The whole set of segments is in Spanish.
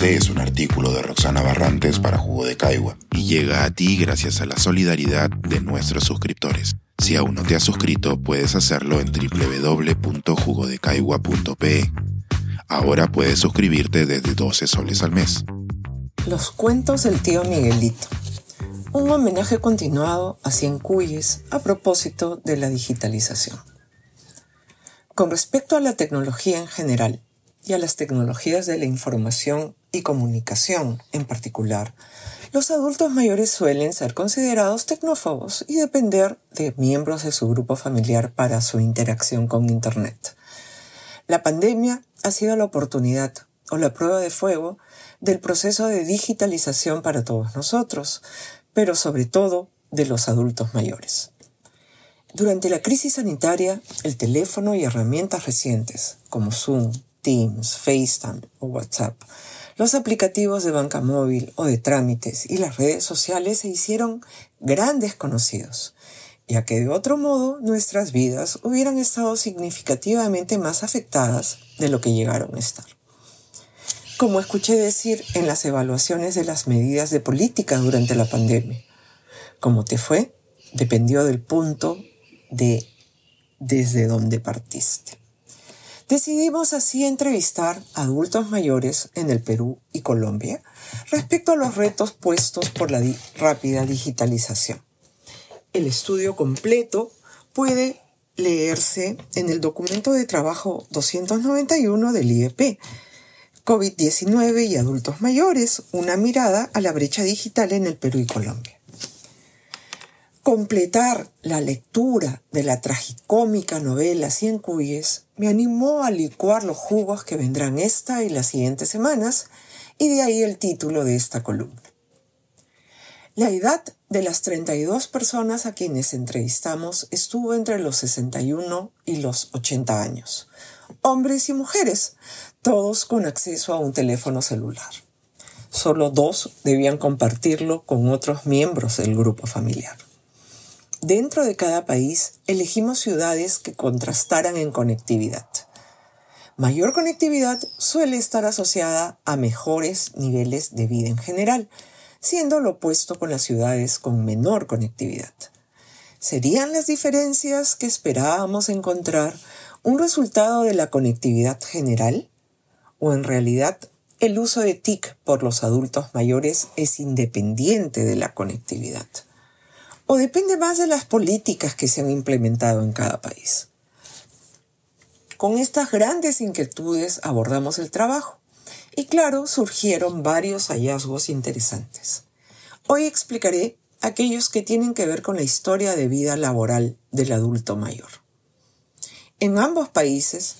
Este es un artículo de Roxana Barrantes para Jugo de Caigua y llega a ti gracias a la solidaridad de nuestros suscriptores. Si aún no te has suscrito, puedes hacerlo en www.jugodecaigua.pe. Ahora puedes suscribirte desde 12 soles al mes. Los cuentos del tío Miguelito. Un homenaje continuado a Cuyes a propósito de la digitalización. Con respecto a la tecnología en general y a las tecnologías de la información y comunicación en particular, los adultos mayores suelen ser considerados tecnófobos y depender de miembros de su grupo familiar para su interacción con Internet. La pandemia ha sido la oportunidad o la prueba de fuego del proceso de digitalización para todos nosotros, pero sobre todo de los adultos mayores. Durante la crisis sanitaria, el teléfono y herramientas recientes como Zoom, Teams, FaceTime o WhatsApp, los aplicativos de banca móvil o de trámites y las redes sociales se hicieron grandes conocidos, ya que de otro modo nuestras vidas hubieran estado significativamente más afectadas de lo que llegaron a estar. Como escuché decir en las evaluaciones de las medidas de política durante la pandemia, ¿cómo te fue? Dependió del punto de desde donde partiste. Decidimos así entrevistar a adultos mayores en el Perú y Colombia respecto a los retos puestos por la rápida digitalización. El estudio completo puede leerse en el documento de trabajo 291 del IEP, COVID-19 y adultos mayores, una mirada a la brecha digital en el Perú y Colombia completar la lectura de la tragicómica novela Cien Cuyes me animó a licuar los jugos que vendrán esta y las siguientes semanas, y de ahí el título de esta columna. La edad de las 32 personas a quienes entrevistamos estuvo entre los 61 y los 80 años, hombres y mujeres, todos con acceso a un teléfono celular. Solo dos debían compartirlo con otros miembros del grupo familiar. Dentro de cada país elegimos ciudades que contrastaran en conectividad. Mayor conectividad suele estar asociada a mejores niveles de vida en general, siendo lo opuesto con las ciudades con menor conectividad. ¿Serían las diferencias que esperábamos encontrar un resultado de la conectividad general? ¿O en realidad el uso de TIC por los adultos mayores es independiente de la conectividad? O depende más de las políticas que se han implementado en cada país. Con estas grandes inquietudes abordamos el trabajo y claro, surgieron varios hallazgos interesantes. Hoy explicaré aquellos que tienen que ver con la historia de vida laboral del adulto mayor. En ambos países,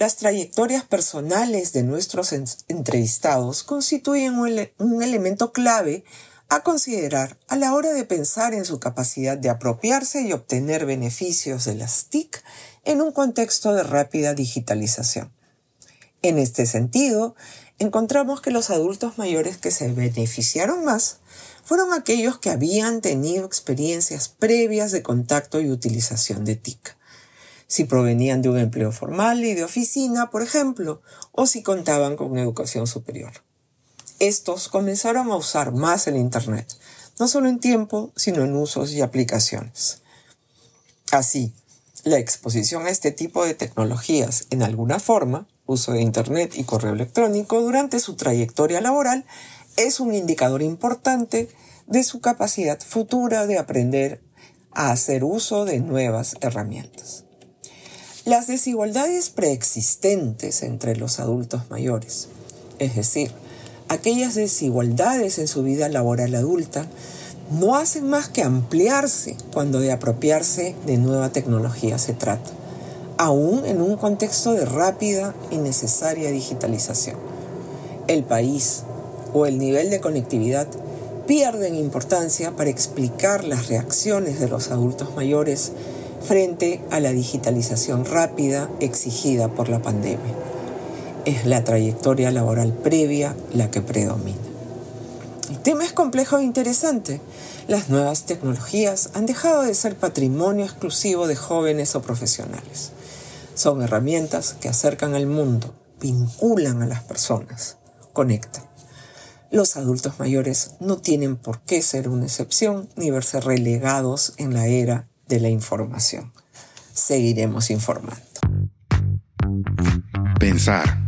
las trayectorias personales de nuestros entrevistados constituyen un, elemento clave a considerar a la hora de pensar en su capacidad de apropiarse y obtener beneficios de las TIC en un contexto de rápida digitalización. En este sentido, encontramos que los adultos mayores que se beneficiaron más fueron aquellos que habían tenido experiencias previas de contacto y utilización de TIC. Si provenían de un empleo formal y de oficina, por ejemplo, o si contaban con educación superior estos comenzaron a usar más el Internet, no solo en tiempo, sino en usos y aplicaciones. Así, la exposición a este tipo de tecnologías en alguna forma, uso de Internet y correo electrónico durante su trayectoria laboral, es un indicador importante de su capacidad futura de aprender a hacer uso de nuevas herramientas. Las desigualdades preexistentes entre los adultos mayores, es decir, aquellas desigualdades en su vida laboral adulta no hacen más que ampliarse cuando de apropiarse de nueva tecnología se trata, aún en un contexto de rápida y necesaria digitalización. El país o el nivel de conectividad pierden importancia para explicar las reacciones de los adultos mayores frente a la digitalización rápida exigida por la pandemia es la trayectoria laboral previa la que predomina. El tema es complejo e interesante. Las nuevas tecnologías han dejado de ser patrimonio exclusivo de jóvenes o profesionales. Son herramientas que acercan al mundo, vinculan a las personas, conectan. Los adultos mayores no tienen por qué ser una excepción ni verse relegados en la era de la información. Seguiremos informando. Pensar,